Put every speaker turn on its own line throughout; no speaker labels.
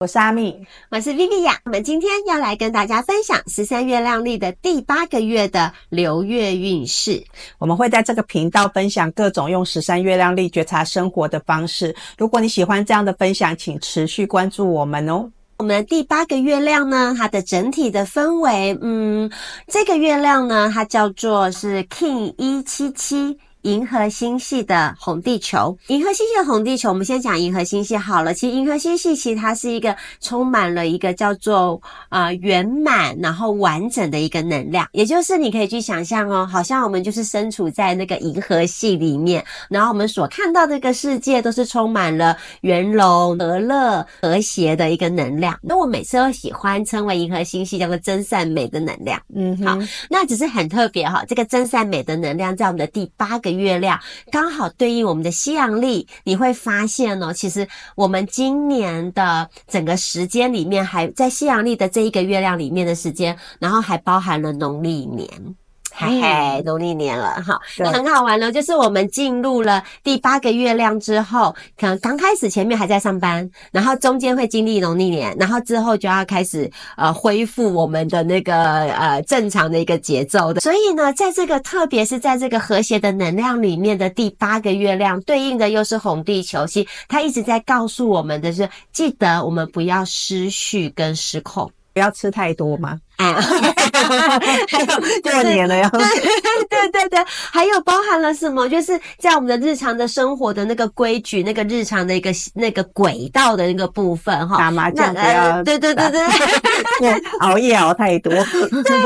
我是阿蜜，
我是 Viviya。我们今天要来跟大家分享十三月亮历的第八个月的流月运势。
我们会在这个频道分享各种用十三月亮历觉察生活的方式。如果你喜欢这样的分享，请持续关注我们哦。
我们的第八个月亮呢，它的整体的氛围，嗯，这个月亮呢，它叫做是 King 一七七。银河星系的红地球，银河星系的红地球，我们先讲银河星系好了。其实银河星系其实它是一个充满了一个叫做呃圆满然后完整的一个能量，也就是你可以去想象哦，好像我们就是身处在那个银河系里面，然后我们所看到的这个世界都是充满了圆融、和乐、和谐的一个能量。那我每次都喜欢称为银河星系叫做真善美的能量。嗯，好，那只是很特别哈，这个真善美的能量在我们的第八个。月亮刚好对应我们的西洋历，你会发现呢，其实我们今年的整个时间里面，还在西洋历的这一个月亮里面的时间，然后还包含了农历年。嘿嘿，农历年了哈，那很好玩了。就是我们进入了第八个月亮之后，可能刚开始前面还在上班，然后中间会经历农历年，然后之后就要开始呃恢复我们的那个呃正常的一个节奏的。所以呢，在这个特别是在这个和谐的能量里面的第八个月亮，对应的又是红地球，其实它一直在告诉我们的是，记得我们不要失序跟失控，
不要吃太多吗？
哎，还有
过年了呀！对
对对对，还有包含了什么？就是在我们的日常的生活的那个规矩、那个日常的一个那个轨道的那个部分哈。
打麻将不要，
对对对对，
熬夜熬太多。
对，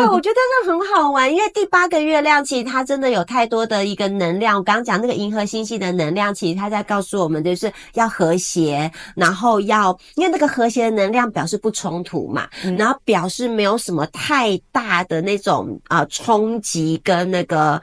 我觉得这很好玩，因为第八个月亮其实它真的有太多的一个能量。我刚刚讲那个银河星系的能量，其实它在告诉我们，就是要和谐，然后要因为那个和谐的能量表示不冲突嘛，然后表示没有什么。太大的那种啊冲击跟那个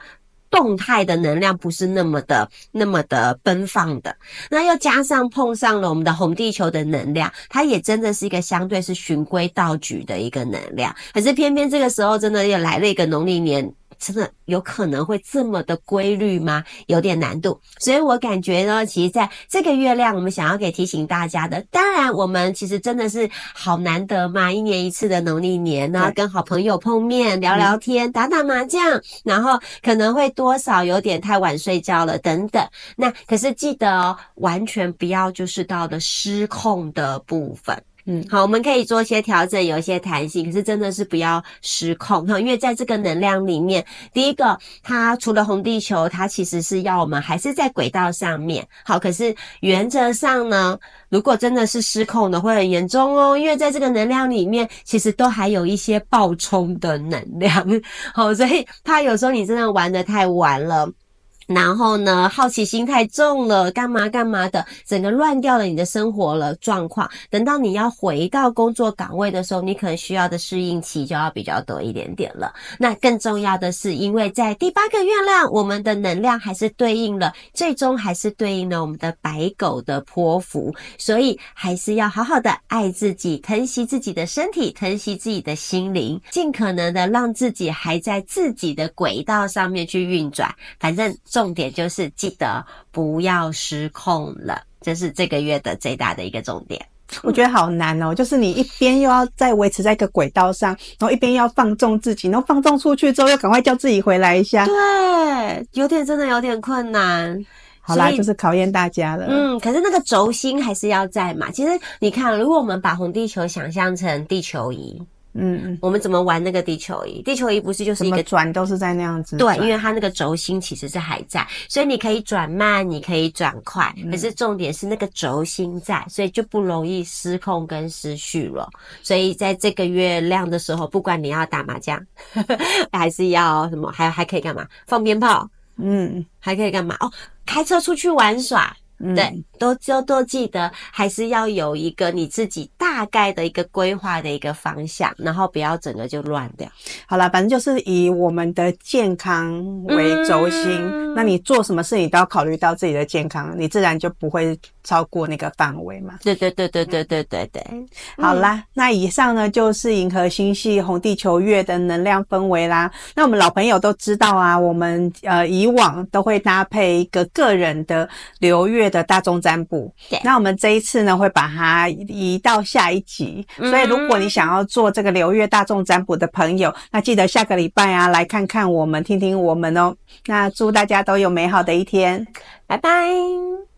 动态的能量不是那么的那么的奔放的，那又加上碰上了我们的红地球的能量，它也真的是一个相对是循规蹈矩的一个能量，可是偏偏这个时候真的又来了一个农历年。真的有可能会这么的规律吗？有点难度，所以我感觉呢，其实在这个月亮，我们想要给提醒大家的，当然我们其实真的是好难得嘛，一年一次的农历年呢，跟好朋友碰面聊聊天，打打麻将，然后可能会多少有点太晚睡觉了等等。那可是记得哦，完全不要就是到了失控的部分。嗯，好，我们可以做一些调整，有一些弹性，可是真的是不要失控哈，因为在这个能量里面，第一个，它除了红地球，它其实是要我们还是在轨道上面。好，可是原则上呢，如果真的是失控的，会很严重哦，因为在这个能量里面，其实都还有一些暴冲的能量。好，所以它有时候你真的玩的太晚了。然后呢，好奇心太重了，干嘛干嘛的，整个乱掉了你的生活了状况。等到你要回到工作岗位的时候，你可能需要的适应期就要比较多一点点了。那更重要的是，因为在第八个月亮，我们的能量还是对应了，最终还是对应了我们的白狗的泼妇，所以还是要好好的爱自己，疼惜自己的身体，疼惜自己的心灵，尽可能的让自己还在自己的轨道上面去运转。反正。重点就是记得不要失控了，这是这个月的最大的一个重点。
我觉得好难哦，就是你一边又要再维持在一个轨道上，然后一边要放纵自己，然后放纵出去之后又赶快叫自己回来一下。
对，有点真的有点困难。
好啦，就是考验大家了。
嗯，可是那个轴心还是要在嘛。其实你看，如果我们把红地球想象成地球仪。嗯嗯，我们怎么玩那个地球仪？地球仪不是就是一个
转都是在那样子。
对，因为它那个轴心其实是还在，所以你可以转慢，你可以转快，可是重点是那个轴心在，所以就不容易失控跟失序了。所以在这个月亮的时候，不管你要打麻将，还是要什么，还还可以干嘛？放鞭炮，嗯，还可以干嘛？哦，开车出去玩耍。嗯、对，都就都记得，还是要有一个你自己大概的一个规划的一个方向，然后不要整个就乱掉。
好啦，反正就是以我们的健康为轴心，嗯、那你做什么事你都要考虑到自己的健康，你自然就不会超过那个范围嘛。
对对对对对对对对。
好啦，嗯、那以上呢就是银河星系红地球月的能量氛围啦。那我们老朋友都知道啊，我们呃以往都会搭配一个个人的流月。的大众占卜。
对，
那我们这一次呢，会把它移到下一集。所以，如果你想要做这个流月大众占卜的朋友，那记得下个礼拜啊，来看看我们，听听我们哦。那祝大家都有美好的一天，
拜拜。